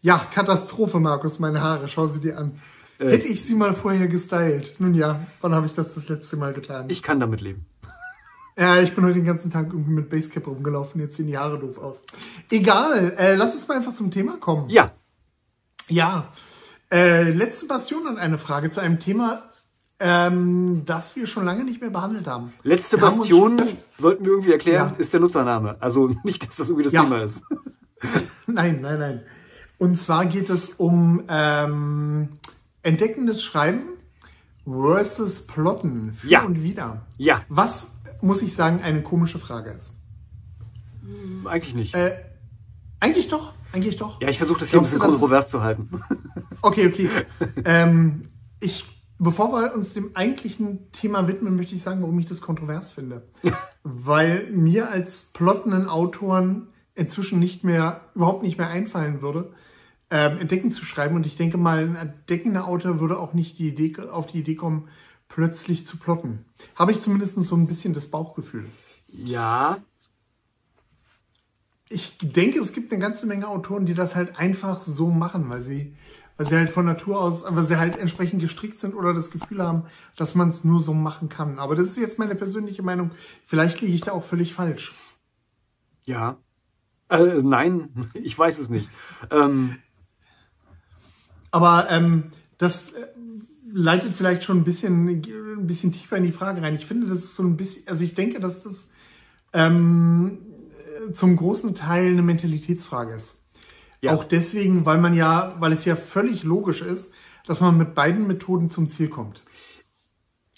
Ja, Katastrophe, Markus, meine Haare. Schau sie dir an. Äh, Hätte ich sie mal vorher gestylt. Nun ja, wann habe ich das das letzte Mal getan? Ich kann damit leben. Ja, ich bin heute den ganzen Tag irgendwie mit Basecap rumgelaufen. Jetzt sehen die Haare doof aus. Egal, äh, lass uns mal einfach zum Thema kommen. Ja. Ja. Äh, letzte Bastion und eine Frage zu einem Thema, ähm, das wir schon lange nicht mehr behandelt haben. Letzte wir Bastion, haben sollten wir irgendwie erklären, ja. ist der Nutzername. Also nicht, dass das irgendwie das ja. Thema ist. nein, nein, nein. Und zwar geht es um ähm, entdeckendes Schreiben versus Plotten für ja. und wieder. Ja. Was, muss ich sagen, eine komische Frage ist. Hm, eigentlich nicht. Äh, eigentlich doch, eigentlich doch. Ja, ich versuche das hier Glaubst ein bisschen kontrovers zu halten. Okay, okay. ähm, ich, bevor wir uns dem eigentlichen Thema widmen, möchte ich sagen, warum ich das kontrovers finde. Weil mir als plottenden Autoren inzwischen nicht mehr, überhaupt nicht mehr einfallen würde, ähm, entdecken zu schreiben. Und ich denke mal, ein entdeckender Autor würde auch nicht die Idee, auf die Idee kommen, plötzlich zu plotten. Habe ich zumindest so ein bisschen das Bauchgefühl. Ja. Ich denke, es gibt eine ganze Menge Autoren, die das halt einfach so machen, weil sie, weil sie halt von Natur aus, weil sie halt entsprechend gestrickt sind oder das Gefühl haben, dass man es nur so machen kann. Aber das ist jetzt meine persönliche Meinung. Vielleicht liege ich da auch völlig falsch. Ja. Äh, nein, ich weiß es nicht. Ähm, aber ähm, das äh, leitet vielleicht schon ein bisschen, ein bisschen tiefer in die Frage rein. Ich finde, das ist so ein bisschen, also ich denke, dass das ähm, zum großen Teil eine Mentalitätsfrage ist. Ja. Auch deswegen, weil man ja, weil es ja völlig logisch ist, dass man mit beiden Methoden zum Ziel kommt.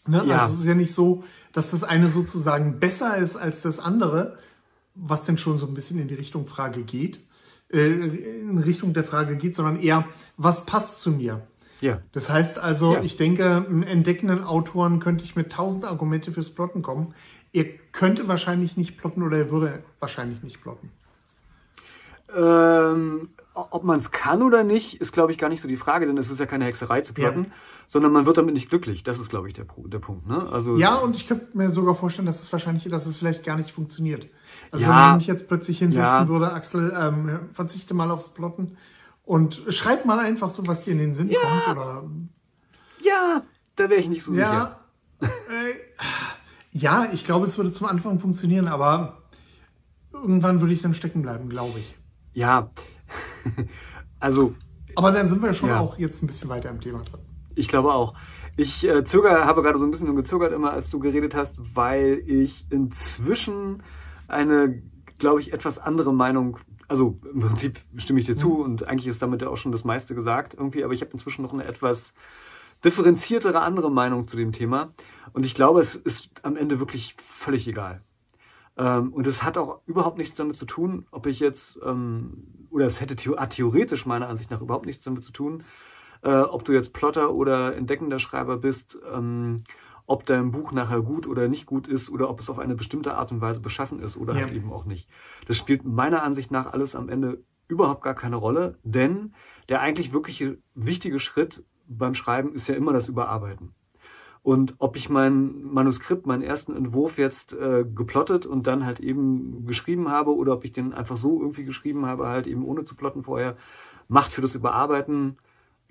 Ne? Ja. Also es ist ja nicht so, dass das eine sozusagen besser ist als das andere, was denn schon so ein bisschen in die Richtung Frage geht, äh, in Richtung der Frage geht, sondern eher, was passt zu mir? Ja. Das heißt also, ja. ich denke, entdeckenden Autoren könnte ich mit tausend Argumente fürs Plotten kommen. Er könnte wahrscheinlich nicht plotten oder er würde wahrscheinlich nicht plotten. Ähm, ob man es kann oder nicht, ist, glaube ich, gar nicht so die Frage, denn es ist ja keine Hexerei zu plotten, ja. sondern man wird damit nicht glücklich. Das ist, glaube ich, der, der Punkt. Ne? Also, ja, und ich könnte mir sogar vorstellen, dass es wahrscheinlich, dass es vielleicht gar nicht funktioniert. Also ja, wenn ich mich jetzt plötzlich hinsetzen ja. würde, Axel, ähm, verzichte mal aufs Plotten und schreib mal einfach so, was dir in den Sinn kommt. Oder, ja, da wäre ich nicht so sicher. Äh, ja, ich glaube, es würde zum Anfang funktionieren, aber irgendwann würde ich dann stecken bleiben, glaube ich. Ja, also. Aber dann sind wir schon ja. auch jetzt ein bisschen weiter im Thema drin. Ich glaube auch. Ich äh, zöger, habe gerade so ein bisschen gezögert immer, als du geredet hast, weil ich inzwischen eine, glaube ich, etwas andere Meinung, also im Prinzip stimme ich dir zu mhm. und eigentlich ist damit ja auch schon das meiste gesagt irgendwie, aber ich habe inzwischen noch eine etwas differenziertere andere Meinung zu dem Thema und ich glaube, es ist am Ende wirklich völlig egal. Ähm, und es hat auch überhaupt nichts damit zu tun, ob ich jetzt, ähm, oder es hätte theoretisch meiner Ansicht nach überhaupt nichts damit zu tun, äh, ob du jetzt Plotter oder entdeckender Schreiber bist, ähm, ob dein Buch nachher gut oder nicht gut ist oder ob es auf eine bestimmte Art und Weise beschaffen ist oder ja. halt eben auch nicht. Das spielt meiner Ansicht nach alles am Ende überhaupt gar keine Rolle, denn der eigentlich wirkliche wichtige Schritt beim Schreiben ist ja immer das Überarbeiten. Und ob ich mein Manuskript, meinen ersten Entwurf jetzt äh, geplottet und dann halt eben geschrieben habe oder ob ich den einfach so irgendwie geschrieben habe, halt eben ohne zu plotten vorher, macht für das Überarbeiten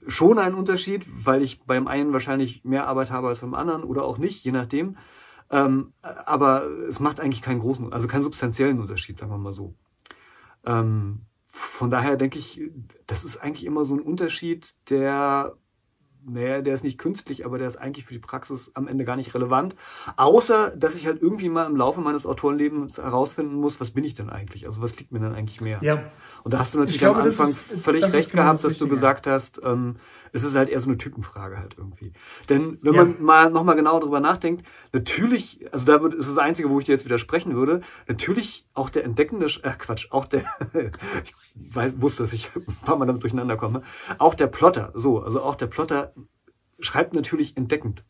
schon einen Unterschied, weil ich beim einen wahrscheinlich mehr Arbeit habe als beim anderen oder auch nicht, je nachdem. Ähm, aber es macht eigentlich keinen großen, also keinen substanziellen Unterschied, sagen wir mal so. Ähm, von daher denke ich, das ist eigentlich immer so ein Unterschied, der naja, der ist nicht künstlich, aber der ist eigentlich für die Praxis am Ende gar nicht relevant. Außer, dass ich halt irgendwie mal im Laufe meines Autorenlebens herausfinden muss, was bin ich denn eigentlich? Also was liegt mir denn eigentlich mehr? Ja. Und da hast du natürlich glaube, am Anfang ist, völlig recht genau gehabt, das dass du gesagt hast, ähm, es ist halt eher so eine Typenfrage halt irgendwie. Denn wenn ja. man mal nochmal genau drüber nachdenkt, natürlich, also da wird, ist das Einzige, wo ich dir jetzt widersprechen würde, natürlich auch der entdeckende, äh Quatsch, auch der, ich weiß, wusste, dass ich ein paar Mal damit durcheinander komme, auch der Plotter, so, also auch der Plotter schreibt natürlich entdeckend.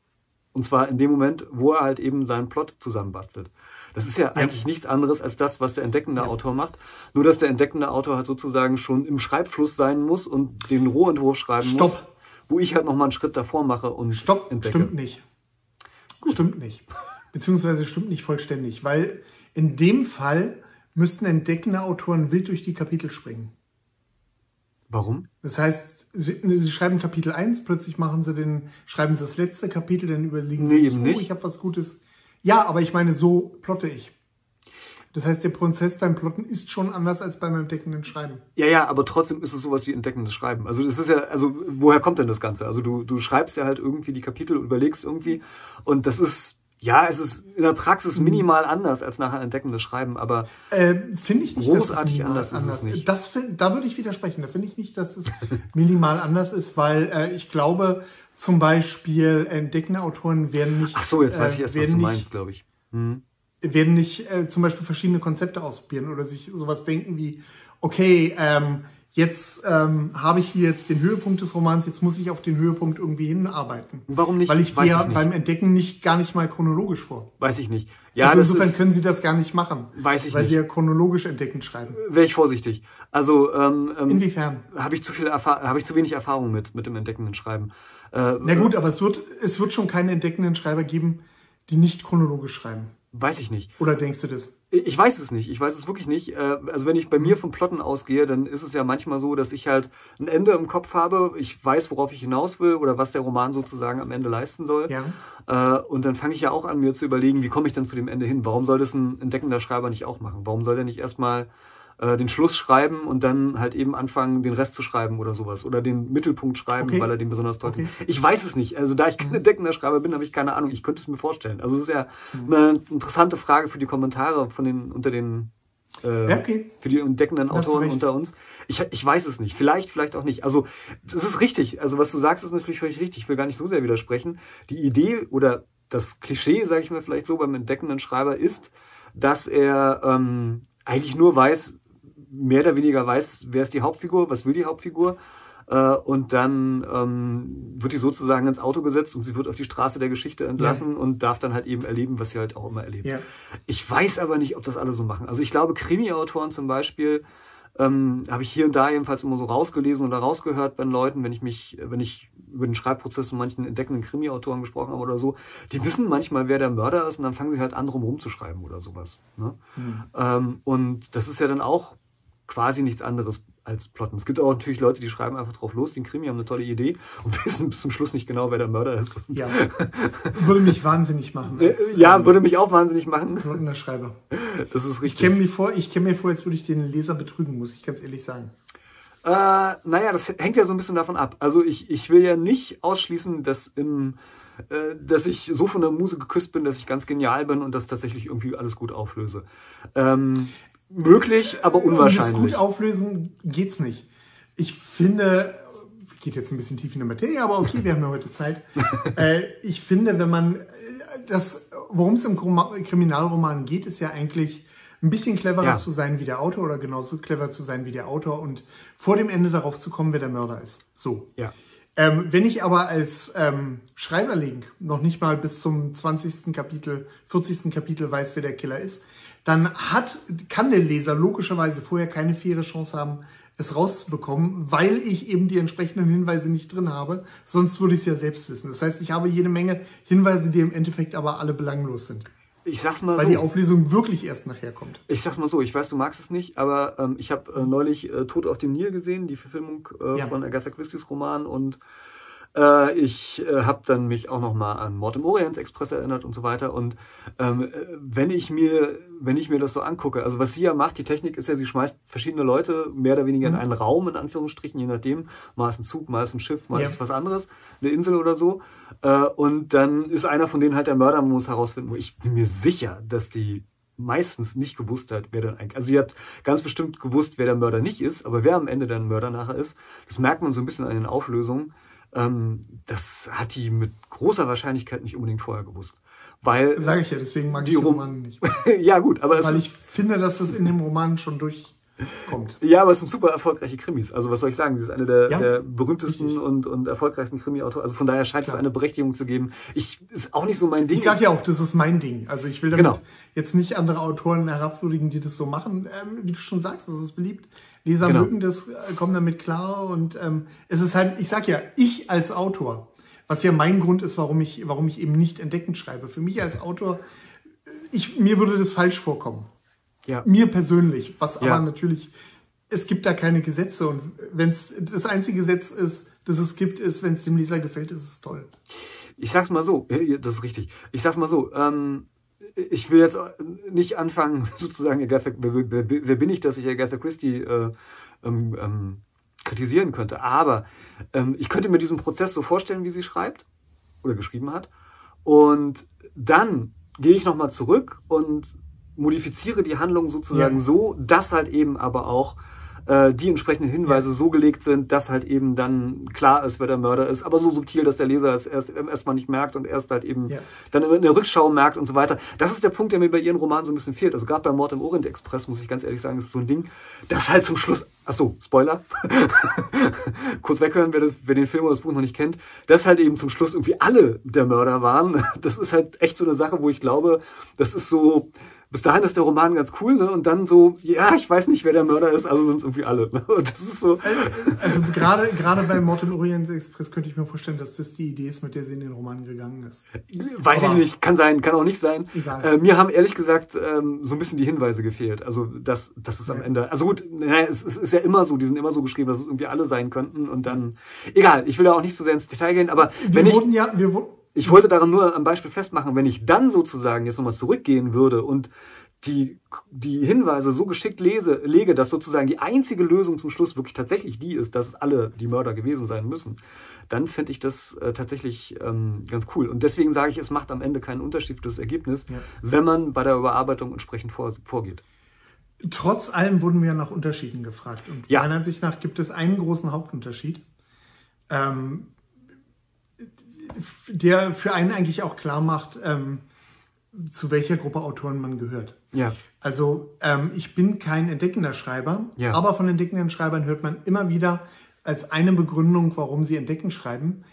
Und zwar in dem Moment, wo er halt eben seinen Plot zusammenbastelt. Das ist ja, ja. eigentlich nichts anderes als das, was der entdeckende ja. Autor macht. Nur, dass der entdeckende Autor halt sozusagen schon im Schreibfluss sein muss und den Rohentwurf schreiben Stopp. muss. Wo ich halt nochmal einen Schritt davor mache und Stopp, entdecke. stimmt nicht. Gut. Stimmt nicht. Beziehungsweise stimmt nicht vollständig, weil in dem Fall müssten entdeckende Autoren wild durch die Kapitel springen. Warum? Das heißt, sie, sie schreiben Kapitel 1, plötzlich machen sie den, schreiben sie das letzte Kapitel, dann überlegen Nee, sie sich, oh, nicht. ich habe was Gutes. Ja, aber ich meine, so plotte ich. Das heißt, der Prozess beim Plotten ist schon anders als beim entdeckenden Schreiben. Ja, ja, aber trotzdem ist es sowas wie entdeckendes Schreiben. Also das ist ja, also woher kommt denn das Ganze? Also du, du schreibst ja halt irgendwie die Kapitel und überlegst irgendwie und das ist, ja, es ist in der Praxis minimal anders als nachher entdeckendes Schreiben, aber Äh, finde ich nicht, dass es Großartig anders anders, ist. Das find, da würde ich widersprechen. Da finde ich nicht, dass es minimal anders ist, weil äh, ich glaube, zum Beispiel entdeckende Autoren werden nicht, ach so, jetzt weiß ich äh, erst, was werden du nicht, meinst, glaube ich. Hm. werden nicht äh, zum Beispiel verschiedene Konzepte ausprobieren oder sich sowas denken wie, okay, ähm, jetzt ähm, habe ich hier jetzt den Höhepunkt des Romans, jetzt muss ich auf den Höhepunkt irgendwie hinarbeiten. Warum nicht? Weil ich Weiß gehe ja ich nicht. beim Entdecken nicht gar nicht mal chronologisch vor. Weiß ich nicht. Ja, also insofern ist, können sie das gar nicht machen. Weiß ich weil nicht. sie ja chronologisch entdeckend schreiben. wäre ich vorsichtig. Also ähm, ähm, Inwiefern? habe ich zu viel habe ich zu wenig Erfahrung mit mit dem entdeckenden Schreiben. Äh, Na gut, aber es wird, es wird schon keine entdeckenden Schreiber geben, die nicht chronologisch schreiben. Weiß ich nicht. Oder denkst du das? Ich weiß es nicht. Ich weiß es wirklich nicht. Äh, Also wenn ich bei mir von Plotten ausgehe, dann ist es ja manchmal so, dass ich halt ein Ende im Kopf habe. Ich weiß, worauf ich hinaus will oder was der Roman sozusagen am Ende leisten soll. Ja. Äh, Und dann fange ich ja auch an, mir zu überlegen, wie komme ich denn zu dem Ende hin? Warum soll das ein entdeckender Schreiber nicht auch machen? Warum soll der nicht erstmal äh, den Schluss schreiben und dann halt eben anfangen, den Rest zu schreiben oder sowas? Oder den Mittelpunkt schreiben, Okay. weil er den besonders toll Okay. findet? Ich weiß es nicht. Also da ich kein entdeckender Schreiber bin, habe ich keine Ahnung. Ich könnte es mir vorstellen. Also es ist ja eine interessante Frage für die Kommentare von den unter den äh, okay. für die entdeckenden Autoren unter uns. Ich, ich weiß es nicht. Vielleicht, vielleicht auch nicht. Also, das ist richtig. Also, was du sagst, ist natürlich völlig richtig. Ich will gar nicht so sehr widersprechen. Die Idee oder das Klischee, sage ich mal vielleicht so, beim entdeckenden Schreiber ist, dass er ähm, eigentlich nur weiß, mehr oder weniger weiß, wer ist die Hauptfigur, was will die Hauptfigur. Äh, und dann ähm, wird die sozusagen ins Auto gesetzt und sie wird auf die Straße der Geschichte entlassen und darf dann halt eben erleben, was sie halt auch immer erlebt. Ja. Ich weiß aber nicht, ob das alle so machen. Also ich glaube, Krimi-Autoren zum Beispiel ähm, habe ich hier und da jedenfalls immer so rausgelesen oder rausgehört bei den Leuten, wenn ich mich, wenn ich über den Schreibprozess von manchen entdeckenden Krimi-Autoren gesprochen habe oder so, die wissen manchmal, wer der Mörder ist und dann fangen sie halt an, drum rumzuschreiben oder sowas. Ne? Ähm, und das ist ja dann auch quasi nichts anderes als Plotten. Es gibt auch natürlich Leute, die schreiben einfach drauf los, den Krimi haben eine tolle Idee und wissen bis zum Schluss nicht genau, wer der Mörder ist. Ja. Würde mich wahnsinnig machen. Äh, als, ja, ähm, würde mich auch wahnsinnig machen. Notender Schreiber. Das ist Ich richtig. käme mir vor, ich käme mir vor, als würde ich den Leser betrügen, muss ich ganz ehrlich sagen. Äh, naja, das hängt ja so ein bisschen davon ab. Also ich, ich will ja nicht ausschließen, dass im äh, dass ich so von der Muse geküsst bin, dass ich ganz genial bin und das tatsächlich irgendwie alles gut auflöse. Ähm, möglich, aber Um das unwahrscheinlich. gut auflösen geht's nicht. Ich finde, geht jetzt ein bisschen tief in die Materie, aber okay, wir haben ja heute Zeit. äh, ich finde, wenn man das, worum es im Kriminalroman geht, ist ja eigentlich ein bisschen cleverer Ja. zu sein wie der Autor oder genauso clever zu sein wie der Autor und vor dem Ende darauf zu kommen, wer der Mörder ist. So. Ja. Ähm, wenn ich aber als ähm, Schreiberling noch nicht mal bis zum 20. Kapitel, 40. Kapitel weiß, wer der Killer ist, dann hat, kann der Leser logischerweise vorher keine faire Chance haben, es rauszubekommen, weil ich eben die entsprechenden Hinweise nicht drin habe. Sonst würde ich es ja selbst wissen. Das heißt, ich habe jede Menge Hinweise, die im Endeffekt aber alle belanglos sind, Ich sag's mal weil die so. Auflösung wirklich erst nachher kommt. Ich sag's mal so, ich weiß, du magst es nicht, aber ähm, ich habe äh, neulich äh, Tod auf dem Nil gesehen, die Verfilmung äh, Ja. von Agatha Christie's Roman und äh, ich äh, habe dann mich auch nochmal an Mord im Orient Express erinnert und so weiter. Und ähm, äh, wenn ich mir, wenn ich mir das so angucke, also was sie ja macht, die Technik ist ja, sie schmeißt verschiedene Leute mehr oder weniger in Mhm. einen Raum, in Anführungsstrichen, je nachdem, mal ist ein Zug, mal ist ein Schiff, mal Ja. ist was anderes, eine Insel oder so. Äh, und dann ist einer von denen halt der Mörder, man muss herausfinden, wo ich bin mir sicher, dass die meistens nicht gewusst hat, wer dann eigentlich, also sie hat ganz bestimmt gewusst, wer der Mörder nicht ist, aber wer am Ende dann Mörder nachher ist, das merkt man so ein bisschen an den Auflösungen, ähm, das hat die mit großer Wahrscheinlichkeit nicht unbedingt vorher gewusst. Weil, Sage ich ja, deswegen mag ich die Rom- Romane nicht. ja gut, aber es, Weil ich finde, dass das in dem Roman schon durchkommt. ja, aber es sind super erfolgreiche Krimis. Also was soll ich sagen, sie ist eine der, Ja, der berühmtesten richtig. und, und erfolgreichsten Krimi-Autoren. Also von daher scheint es Klar. eine Berechtigung zu geben. Ich, ist auch nicht so mein Ding. Ich sage ja auch, das ist mein Ding. Also ich will damit Genau. jetzt nicht andere Autoren herabwürdigen, die das so machen. Ähm, wie du schon sagst, das ist beliebt. Leser Genau. mögen das, äh, kommen damit klar. Und ähm, es ist halt, ich sag ja, ich als Autor, was ja mein Grund ist, warum ich, warum ich eben nicht entdeckend schreibe. Für mich als Autor, äh, ich, mir würde das falsch vorkommen. ja. Mir persönlich, was Ja. aber natürlich es gibt da keine Gesetze und wenn es das einzige Gesetz ist, das es gibt, ist, wenn es dem Leser gefällt, ist es toll. Ich sag's mal so, das ist richtig. Ich sag's mal so, ähm, ich will jetzt nicht anfangen, sozusagen, Agatha, wer, wer, wer bin ich, dass ich Agatha Christie äh, ähm, ähm, kritisieren könnte. Aber ähm, ich könnte mir diesen Prozess so vorstellen, wie sie schreibt oder geschrieben hat. Und dann gehe ich nochmal zurück und modifiziere die Handlung sozusagen ja. so, dass halt eben aber auch äh, die entsprechenden Hinweise so gelegt sind, dass halt eben dann klar ist, wer der Mörder ist, aber so subtil, dass der Leser es erst erstmal nicht merkt und erst halt eben ja. dann in der Rückschau merkt und so weiter. Das ist der Punkt, der mir bei ihren Romanen so ein bisschen fehlt. Also gerade bei Mord im Orient Express, muss ich ganz ehrlich sagen, ist so ein Ding, das halt zum Schluss, ach so, Spoiler, kurz weghören, wer, das, wer den Film oder das Buch noch nicht kennt, dass halt eben zum Schluss irgendwie alle der Mörder waren. Das ist halt echt so eine Sache, wo ich glaube, das ist so, bis dahin ist der Roman ganz cool, ne? Und dann so, ja, ich weiß nicht, wer der Mörder ist, also sind es irgendwie alle. Ne? Und das ist so. Also, also gerade gerade bei Mord im Orient Express könnte ich mir vorstellen, dass das die Idee ist, mit der sie in den Roman gegangen ist. Weiß Aber ich nicht, kann sein, kann auch nicht sein. Egal. Äh, mir haben ehrlich gesagt ähm, so ein bisschen die Hinweise gefehlt. Also das, das ist ja. am Ende. Also gut, naja, es, es ist ja immer so, die sind immer so geschrieben, dass es irgendwie alle sein könnten und dann. Egal, ich will da auch nicht so sehr ins Detail gehen, aber wir wenn wurden ich. Ja, wir wurden ich wollte daran nur am Beispiel festmachen, wenn ich dann sozusagen jetzt nochmal zurückgehen würde und die, die Hinweise so geschickt lese, lege, dass sozusagen die einzige Lösung zum Schluss wirklich tatsächlich die ist, dass alle die Mörder gewesen sein müssen, dann fände ich das äh, tatsächlich ähm, ganz cool. Und deswegen sage ich, es macht am Ende keinen Unterschied für das Ergebnis, ja. wenn man bei der Überarbeitung entsprechend vor, vorgeht. Trotz allem wurden wir nach Unterschieden gefragt. Und ja. meiner Ansicht nach gibt es einen großen Hauptunterschied. Ähm, der für einen eigentlich auch klar macht, ähm, zu welcher Gruppe Autoren man gehört. Ja. Also ähm, ich bin kein entdeckender Schreiber, ja. aber von entdeckenden Schreibern hört man immer wieder als eine Begründung, warum sie entdecken schreiben,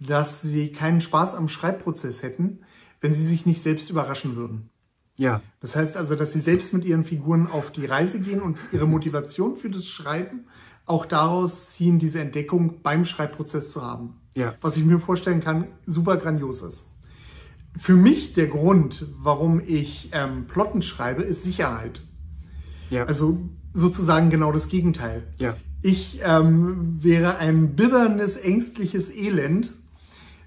dass sie keinen Spaß am Schreibprozess hätten, wenn sie sich nicht selbst überraschen würden. Ja. Das heißt also, dass sie selbst mit ihren Figuren auf die Reise gehen und ihre Motivation für das Schreiben auch daraus ziehen, diese Entdeckung beim Schreibprozess zu haben. Ja. Was ich mir vorstellen kann, super grandios ist. Für mich der Grund, warum ich ähm, Plotten schreibe, ist Sicherheit. Ja. Also sozusagen genau das Gegenteil. Ja. Ich ähm, wäre ein bibberndes, ängstliches Elend,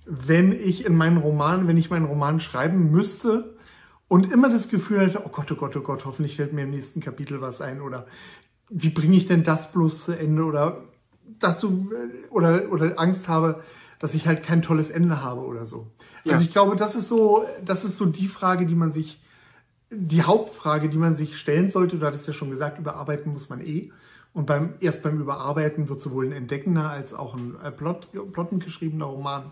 wenn ich in meinen Roman, wenn ich meinen Roman schreiben müsste und immer das Gefühl hätte, oh Gott, oh Gott, oh Gott, hoffentlich fällt mir im nächsten Kapitel was ein oder wie bringe ich denn das bloß zu Ende oder dazu äh, oder, oder Angst habe, dass ich halt kein tolles Ende habe oder so. Ja. Also ich glaube, das ist so, das ist so die Frage, die man sich, die Hauptfrage, die man sich stellen sollte. Du hattest ja schon gesagt, überarbeiten muss man eh. Und beim, erst beim Überarbeiten wird sowohl ein entdeckender als auch ein äh, Plot, plottengeschriebener Roman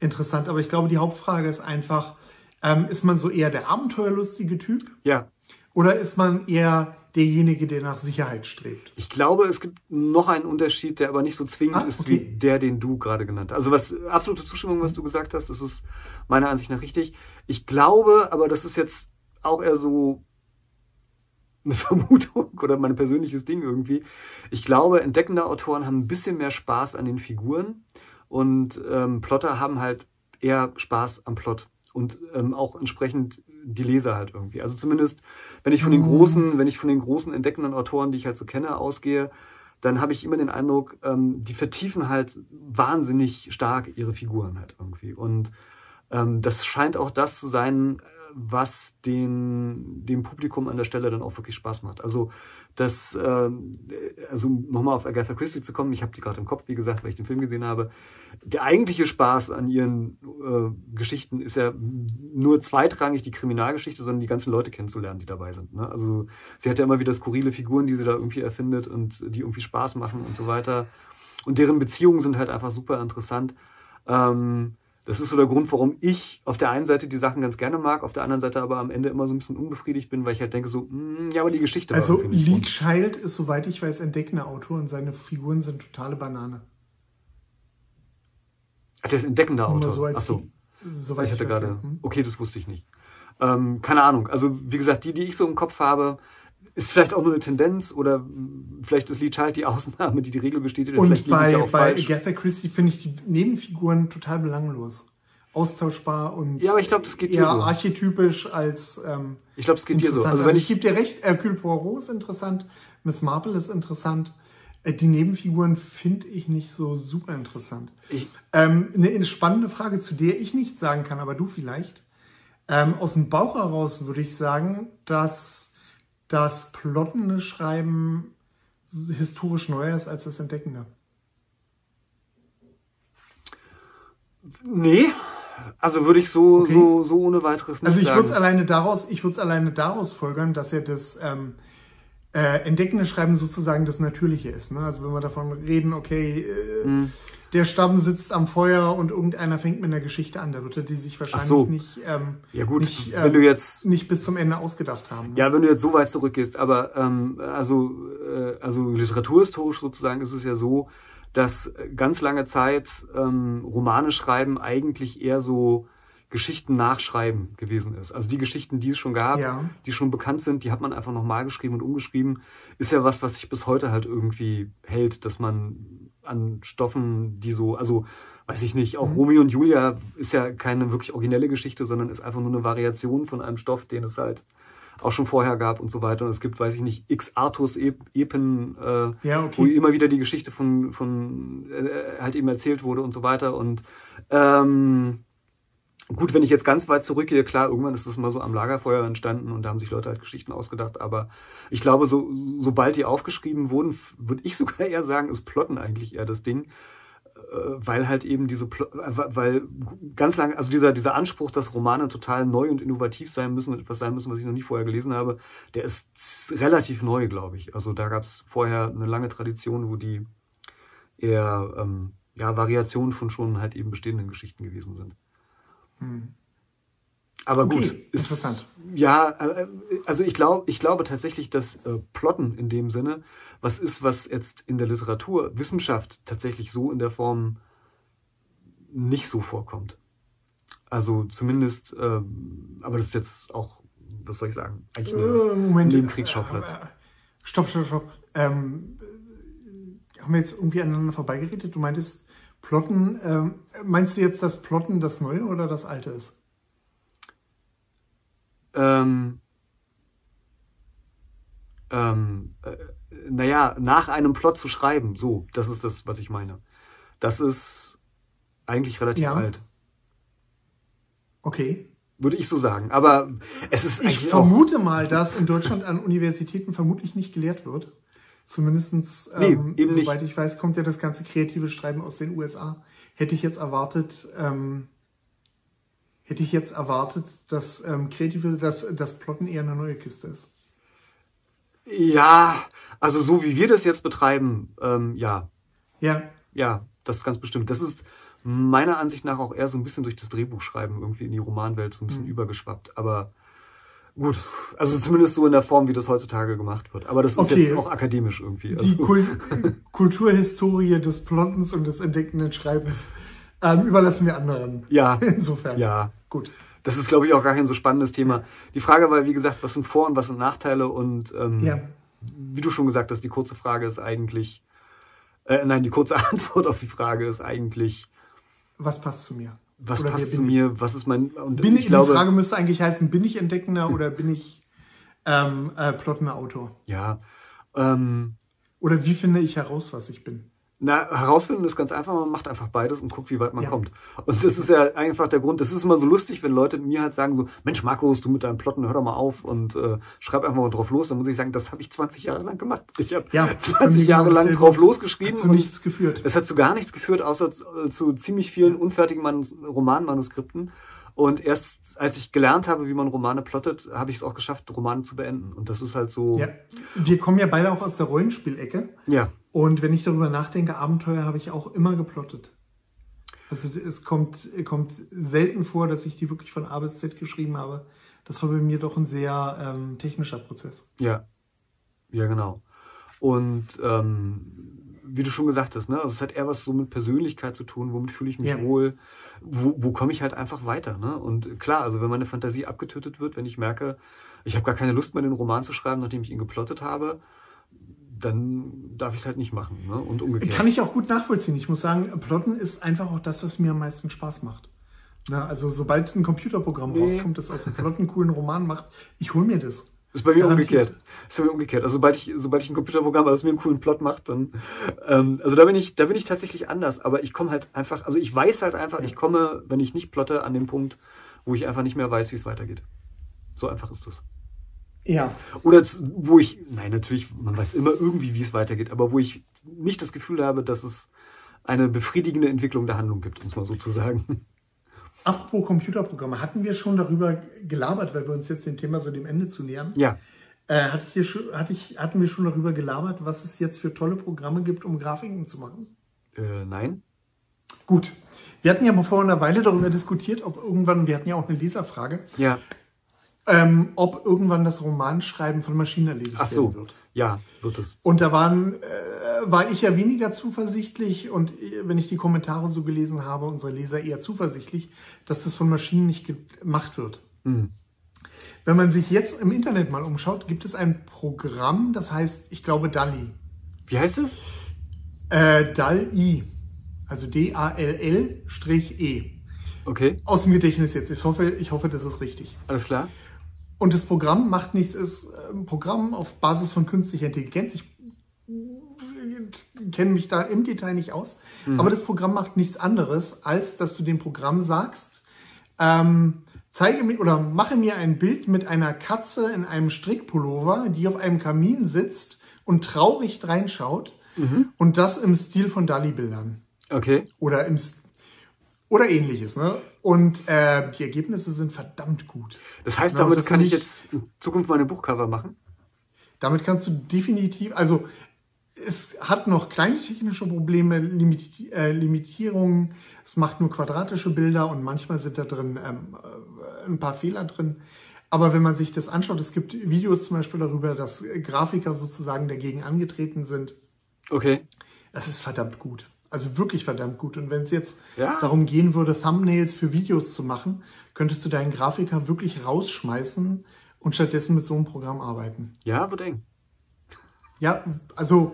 interessant. Aber ich glaube, die Hauptfrage ist einfach, ähm, ist man so eher der abenteuerlustige Typ? Ja. Oder ist man eher derjenige, der nach Sicherheit strebt. Ich glaube, es gibt noch einen Unterschied, der aber nicht so zwingend ah, okay. ist wie der, den du gerade genannt hast. Also was absolute Zustimmung, was du gesagt hast, das ist meiner Ansicht nach richtig. Ich glaube, aber das ist jetzt auch eher so eine Vermutung oder mein persönliches Ding irgendwie. Ich glaube, entdeckende Autoren haben ein bisschen mehr Spaß an den Figuren und ähm, Plotter haben halt eher Spaß am Plot und ähm, auch entsprechend die Leser halt irgendwie. Also zumindest, wenn ich von den mhm. großen, wenn ich von den großen entdeckenden Autoren, die ich halt so kenne, ausgehe, dann habe ich immer den Eindruck, ähm, die vertiefen halt wahnsinnig stark ihre Figuren halt irgendwie. Und ähm, das scheint auch das zu sein, was den, dem Publikum an der Stelle dann auch wirklich Spaß macht. Also das, äh, also nochmal auf Agatha Christie zu kommen, ich habe die gerade im Kopf, wie gesagt, weil ich den Film gesehen habe. Der eigentliche Spaß an ihren äh, Geschichten ist ja nur zweitrangig die Kriminalgeschichte, sondern die ganzen Leute kennenzulernen, die dabei sind. Ne? Also sie hat ja immer wieder skurrile Figuren, die sie da irgendwie erfindet und die irgendwie Spaß machen und so weiter. Und deren Beziehungen sind halt einfach super interessant. Ähm, das ist so der Grund, warum ich auf der einen Seite die Sachen ganz gerne mag, auf der anderen Seite aber am Ende immer so ein bisschen unbefriedigt bin, weil ich halt denke so, mh, hm, ja, aber die Geschichte Also Lee Child ist, soweit ich weiß, entdeckender Autor und seine Figuren sind totale Banane. Ach, der ist entdeckender Autor? So Ach so. Soweit ich hatte ich gerade, ja. Hm? okay, das wusste ich nicht. Ähm, keine Ahnung. Also, wie gesagt, die, die ich so im Kopf habe, ist vielleicht auch nur eine Tendenz oder vielleicht ist Lee Child die Ausnahme, die die Regel bestätigt. Und bei, bei Agatha Christie finde ich die Nebenfiguren total belanglos. Austauschbar und ja, aber ich glaube, das geht eher so. archetypisch als ähm, Ich glaube, es geht dir so. Also, wenn also ich, ich gebe dir recht, Hercule Poirot ist interessant Miss Marple ist interessant. Äh, die Nebenfiguren finde ich nicht so super interessant. Ich, Ähm, eine, eine spannende Frage, zu der ich nichts sagen kann, aber du vielleicht. Ähm, aus dem Bauch heraus würde ich sagen, dass das plottende Schreiben historisch neuer ist als das Entdeckende. nee, also würde ich so, Okay. so, so ohne weiteres nicht Also ich würde es sagen. alleine daraus, ich würde es alleine daraus folgern, dass ja das ähm, äh, entdeckende Schreiben sozusagen das Natürliche ist. Ne? Also wenn wir davon reden, okay, äh, Hm. Der Stamm sitzt am Feuer und irgendeiner fängt mit einer Geschichte an, da wird die sich wahrscheinlich so. nicht, ähm, Ja gut, nicht, wenn ähm, du jetzt nicht bis zum Ende ausgedacht haben. Ne? Ja, wenn du jetzt so weit zurückgehst, aber ähm, also, äh, also literaturhistorisch sozusagen ist es ja so, dass ganz lange Zeit ähm, Romane schreiben eigentlich eher so Geschichten nachschreiben gewesen ist. Also die Geschichten, die es schon gab, Ja. die schon bekannt sind, die hat man einfach nochmal geschrieben und umgeschrieben. Ist ja was, was sich bis heute halt irgendwie hält, dass man an Stoffen, die so, also weiß ich nicht, auch Mhm. Romeo und Julia ist ja keine wirklich originelle Geschichte, sondern ist einfach nur eine Variation von einem Stoff, den es halt auch schon vorher gab und so weiter. Und es gibt, weiß ich nicht, x Artus-Epen, äh, Ja, wo okay. immer wieder die Geschichte von, von äh, halt eben erzählt wurde und so weiter. Und ähm, gut, wenn ich jetzt ganz weit zurückgehe, klar, irgendwann ist das mal so am Lagerfeuer entstanden und da haben sich Leute halt Geschichten ausgedacht. Aber ich glaube, so, sobald die aufgeschrieben wurden, würde ich sogar eher sagen, ist Plotten eigentlich eher das Ding. Äh, Weil halt eben diese, äh, weil ganz lange, also dieser, dieser Anspruch, dass Romane total neu und innovativ sein müssen und etwas sein müssen, was ich noch nie vorher gelesen habe, der ist relativ neu, glaube ich. Also da gab es vorher eine lange Tradition, wo die eher ähm, ja, Variationen von schon halt eben bestehenden Geschichten gewesen sind. Hm. Aber Okay, gut, ist, interessant. Ja, äh, also ich glaube, ich glaube tatsächlich, dass äh, Plotten in dem Sinne was ist, was jetzt in der Literatur, Wissenschaft tatsächlich so in der Form nicht so vorkommt. Also zumindest, ähm, aber das ist jetzt auch, was soll ich sagen, eigentlich eine, Äh, Moment. Äh, Stopp, stopp, stopp. Ähm, äh, haben wir jetzt irgendwie aneinander vorbeigeredet? Du meintest Plotten. Ähm, meinst du jetzt, dass Plotten das Neue oder das Alte ist? ähm, ähm, äh, naja, nach einem Plot zu schreiben, so, das ist das, was ich meine. Das ist eigentlich relativ Ja. alt. Okay. Würde ich so sagen. Aber es ist Ich vermute mal, dass in Deutschland an Universitäten vermutlich nicht gelehrt wird. Zumindestens, Nee, ähm, nicht. soweit ich weiß, kommt ja das ganze kreative Schreiben aus den USA. Hätte ich jetzt erwartet, ähm, hätte ich jetzt erwartet, dass ähm, kreative, dass das Plotten eher eine neue Kiste ist. ja, also so wie wir das jetzt betreiben, ähm, ja, Ja, ja, das ist ganz bestimmt. Das ist meiner Ansicht nach auch eher so ein bisschen durch das Drehbuchschreiben irgendwie in die Romanwelt so ein bisschen Mhm. übergeschwappt. Aber gut, also zumindest so in der Form, wie das heutzutage gemacht wird. Aber das ist Okay. jetzt auch akademisch irgendwie. die Also, Kul Kulturhistorie des Plottens und des entdeckenden Schreibens ähm, überlassen wir anderen. ja, Insofern. ja. Gut. Das ist, glaube ich, auch gar kein so spannendes Thema. Die Frage war, wie gesagt, was sind Vor- und was sind Nachteile? Und ähm, Ja. wie du schon gesagt hast, die kurze Frage ist eigentlich, äh, nein, die kurze Antwort auf die Frage ist eigentlich, Was passt zu mir? Was Oder passt zu ich? mir, was ist mein, und Bin ich ich, glaube, die Frage müsste eigentlich heißen, bin ich Entdeckender oder bin ich ähm, äh, plottender Autor? ja, ähm, Oder wie finde ich heraus, was ich bin? Na, herausfinden ist ganz einfach, man macht einfach beides und guckt, wie weit man Ja. kommt. Und das ist ja einfach der Grund, das ist immer so lustig, wenn Leute mir halt sagen so, Mensch Markus, du mit deinem Plotten, hör doch mal auf und äh, schreib einfach mal drauf los. Dann muss ich sagen, das habe ich 20 Jahre lang gemacht. Ich habe Ja, das ist bei 20 mir Jahre lang drauf und losgeschrieben Hat zu nichts geführt. es hat zu gar nichts geführt, außer zu, äh, zu ziemlich vielen unfertigen Manus Romanmanuskripten. Und erst als ich gelernt habe, wie man Romane plottet, habe ich es auch geschafft, Romane zu beenden. Und das ist halt so, Ja. Wir kommen ja beide auch aus der Rollenspielecke. ja Und wenn ich darüber nachdenke, Abenteuer habe ich auch immer geplottet. Also es kommt, kommt selten vor, dass ich die wirklich von A bis Z geschrieben habe. Das war bei mir doch ein sehr ähm, technischer Prozess. Ja, ja genau. Und ähm, wie du schon gesagt hast, ne, also es hat eher was so mit Persönlichkeit zu tun, womit fühle ich mich Ja. wohl, wo, wo komme ich halt einfach weiter. Ne? Und klar, also wenn meine Fantasie abgetötet wird, wenn ich merke, ich habe gar keine Lust mehr, den Roman zu schreiben, nachdem ich ihn geplottet habe, dann darf ich es halt nicht machen. Ne? Und umgekehrt. Kann ich auch gut nachvollziehen. Ich muss sagen, Plotten ist einfach auch das, was mir am meisten Spaß macht. Na, also sobald ein Computerprogramm Nee. rauskommt, das aus dem Plotten einen coolen Roman macht, ich hole mir das. Ist bei mir Garantiert. umgekehrt. Ist bei mir umgekehrt. Also sobald ich, sobald ich ein Computerprogramm habe, das mir einen coolen Plot macht, dann, ähm, also da bin ich, da bin ich tatsächlich anders. Aber ich komme halt einfach, also ich weiß halt einfach, ich komme, wenn ich nicht plotte, an den Punkt, wo ich einfach nicht mehr weiß, wie es weitergeht. So einfach ist das. Ja. Oder wo ich, nein, natürlich, man weiß immer irgendwie, wie es weitergeht, aber wo ich nicht das Gefühl habe, dass es eine befriedigende Entwicklung der Handlung gibt, um es mal so zu sagen. Apropos Computerprogramme, hatten wir schon darüber gelabert, weil wir uns jetzt dem Thema so dem Ende zu nähern? Ja. Äh, hatte ich hier schon, hatte ich, hatten wir schon darüber gelabert, was es jetzt für tolle Programme gibt, um Grafiken zu machen? Äh, nein? Gut. Wir hatten ja mal vor einer Weile darüber diskutiert, ob irgendwann, wir hatten ja auch eine Leserfrage, Ja. ähm, ob irgendwann das Romanschreiben von Maschinen erledigt Ach so. werden wird. Ja, wird es. Und da waren, äh, war ich ja weniger zuversichtlich und äh, wenn ich die Kommentare so gelesen habe, unsere Leser eher zuversichtlich, dass das von Maschinen nicht gemacht wird. Hm. Wenn man sich jetzt im Internet mal umschaut, gibt es ein Programm, das heißt, ich glaube, DALI. Wie heißt es? Äh, DALI. Also D-A-L-L-E. Okay, Aus dem Gedächtnis jetzt. Ich hoffe, ich hoffe, das ist richtig. alles klar. Und das Programm macht nichts, ist ein Programm auf Basis von künstlicher Intelligenz. Ich kenne mich da im Detail nicht aus. Aber das Programm macht nichts anderes, als dass du dem Programm sagst, ähm, zeige mir oder mache mir ein Bild mit einer Katze in einem Strickpullover, die auf einem Kamin sitzt und traurig reinschaut. Und das im Stil von Dali-Bildern. Okay. Oder im S- oder ähnliches, ne? Und äh, die Ergebnisse sind verdammt gut. Das heißt, damit das kann ich jetzt in Zukunft meine Buchcover machen? Damit kannst du definitiv, also es hat noch kleine technische Probleme, Limiti äh, Limitierungen. Es macht nur quadratische Bilder und manchmal sind da drin ähm, äh, ein paar Fehler drin. Aber wenn man sich das anschaut, es gibt Videos zum Beispiel darüber, dass Grafiker sozusagen dagegen angetreten sind. Okay. Das ist verdammt gut. Also wirklich verdammt gut. Und wenn es jetzt Ja. darum gehen würde, Thumbnails für Videos zu machen, könntest du deinen Grafiker wirklich rausschmeißen und stattdessen mit so einem Programm arbeiten. Ja, eng. Ja, also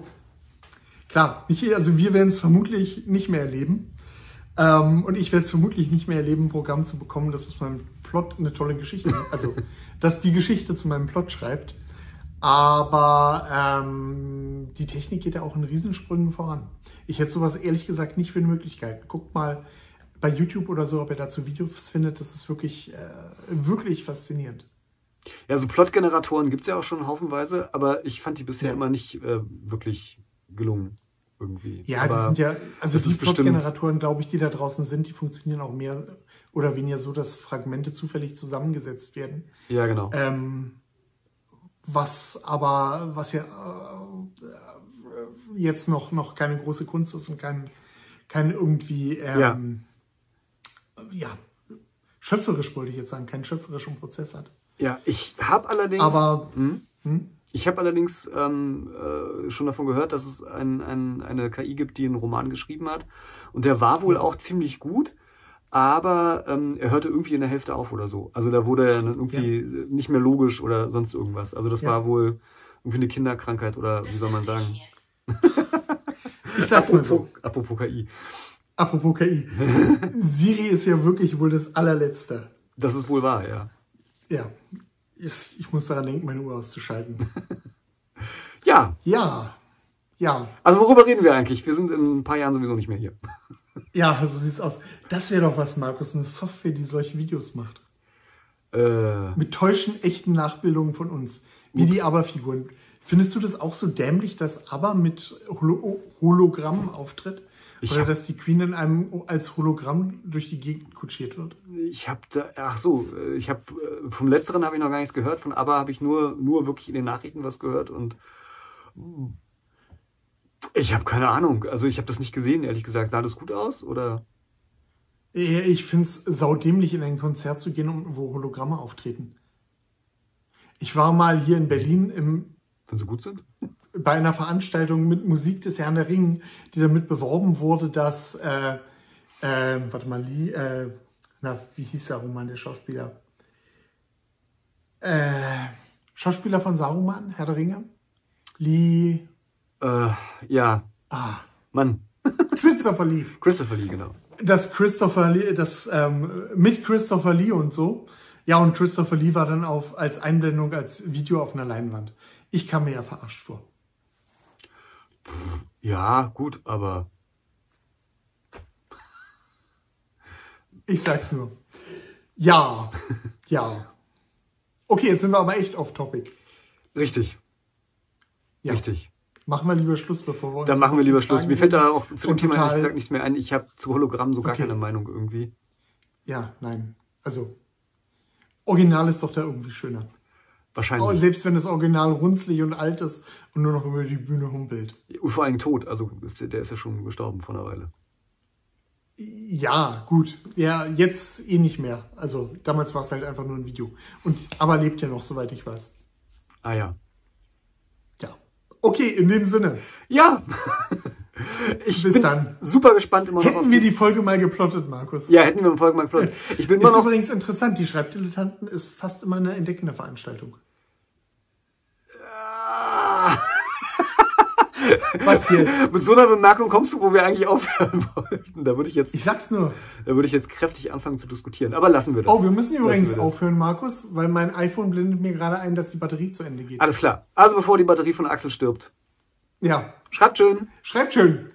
klar, nicht, also wir werden es vermutlich nicht mehr erleben. Ähm, und ich werde es vermutlich nicht mehr erleben, ein Programm zu bekommen, das aus meinem Plot eine tolle Geschichte, also das die Geschichte zu meinem Plot schreibt. Aber ähm, die Technik geht ja auch in Riesensprüngen voran. Ich hätte sowas ehrlich gesagt nicht für eine Möglichkeit. Guckt mal bei YouTube oder so, ob ihr dazu Videos findet. Das ist wirklich, äh, wirklich faszinierend. Ja, so Plotgeneratoren gibt's ja auch schon haufenweise, aber ich fand die bisher Ja. immer nicht äh, wirklich gelungen. Irgendwie. Ja, aber die sind ja, also die Plot-Generatoren, glaube ich, die da draußen sind, die funktionieren auch mehr oder weniger so, dass Fragmente zufällig zusammengesetzt werden. Ja, genau. Ähm, was aber, was ja äh, äh, jetzt noch, noch keine große Kunst ist und kein, kein irgendwie, ähm, ja. schöpferisch wollte ich jetzt sagen, keinen schöpferischen Prozess hat. Ja, ich habe allerdings. Aber, Hm? hm? Ich habe allerdings ähm, äh, schon davon gehört, dass es ein, ein, eine KI gibt, die einen Roman geschrieben hat. Und der war wohl auch ziemlich gut, aber ähm, er hörte irgendwie in der Hälfte auf oder so. Also da wurde er dann irgendwie nicht mehr logisch oder sonst irgendwas. Also das Ja. war wohl irgendwie eine Kinderkrankheit oder wie soll man sagen. ich sag's mal so. Apropos, apropos KI. Apropos KI. Siri ist ja wirklich wohl das allerletzte. Das ist wohl wahr, ja. Ja, ich, ich muss daran denken, meine Uhr auszuschalten. Ja, Ja, ja, also worüber reden wir eigentlich? Wir sind in ein paar Jahren sowieso nicht mehr hier. Ja, so sieht's aus. Das wäre doch was, Markus, eine Software, die solche Videos macht. Äh, Mit täuschen echten Nachbildungen von uns. Wie die ABBA-Figuren. Findest du das auch so dämlich, dass ABBA mit Holo Hologramm auftritt? Ich Oder hab- dass die Queen in einem als Hologramm durch die Gegend kutschiert wird? Ich habe da, ach so, äh, ich habe vom letzteren habe ich noch gar nichts gehört, von aber habe ich nur nur wirklich in den Nachrichten was gehört und ich habe keine Ahnung. Also ich habe das nicht gesehen, ehrlich gesagt. Sah das gut aus oder? Äh, Ich find's saudämlich, in ein Konzert zu gehen, wo Hologramme auftreten. Ich war mal hier in Berlin im Wenn sie gut sind? bei einer Veranstaltung mit Musik des Herrn der Ringen, die damit beworben wurde, dass, äh, äh, warte mal, Lee, äh, na, wie hieß Saruman, der Schauspieler? Äh, Schauspieler von Saruman, Herr der Ringe? Lee, Äh, ja, ah, Mann, Christopher Lee. Christopher Lee genau. dass Christopher Lee, das ähm, mit Christopher Lee und so, Ja, und Christopher Lee war dann auf, als Einblendung, als Video auf einer Leinwand. Ich kam mir ja verarscht vor. Ja, gut, aber Ich sag's nur. Ja, ja. Okay, jetzt sind wir aber echt off topic. richtig, Ja. richtig. Machen wir lieber Schluss, bevor wir uns. Dann machen wir lieber Schluss. Mir fällt da auch zu dem Thema ehrlich gesagt nichts mehr ein. Ich habe zu Hologramm so gar Okay. keine Meinung irgendwie. Ja, nein. Also, Original ist doch da irgendwie schöner. Wahrscheinlich. Oh, selbst wenn das Original runzlig und alt ist und nur noch über die Bühne humpelt. Und vor allem tot. Also der- ist ja schon gestorben vor einer Weile. Ja, gut. Ja, jetzt eh nicht mehr. Also, damals war es halt einfach nur ein Video. Und, aber lebt ja noch, soweit ich weiß. Ah. Ja. Okay, in dem Sinne. Ja. Ich Bis bin dann. super gespannt immer noch. Hätten wir die Folge mal geplottet, Markus. ja, hätten wir im Folgen mal geplottet. Ich bin immer Ist noch. übrigens interessant, die Schreibdilettanten ist fast immer eine entdeckende Veranstaltung. Ah. Was jetzt? Mit so einer Bemerkung kommst du, wo wir eigentlich aufhören wollten. Da würde ich jetzt, Ich sag's nur. da würde ich jetzt kräftig anfangen zu diskutieren. Aber lassen wir das. Oh, wir müssen übrigens wir aufhören, Markus, weil mein iPhone blendet mir gerade ein, dass die Batterie zu Ende geht. Alles klar. Also bevor die Batterie von Axel stirbt. Ja, Schreibt schön. schreibt schön.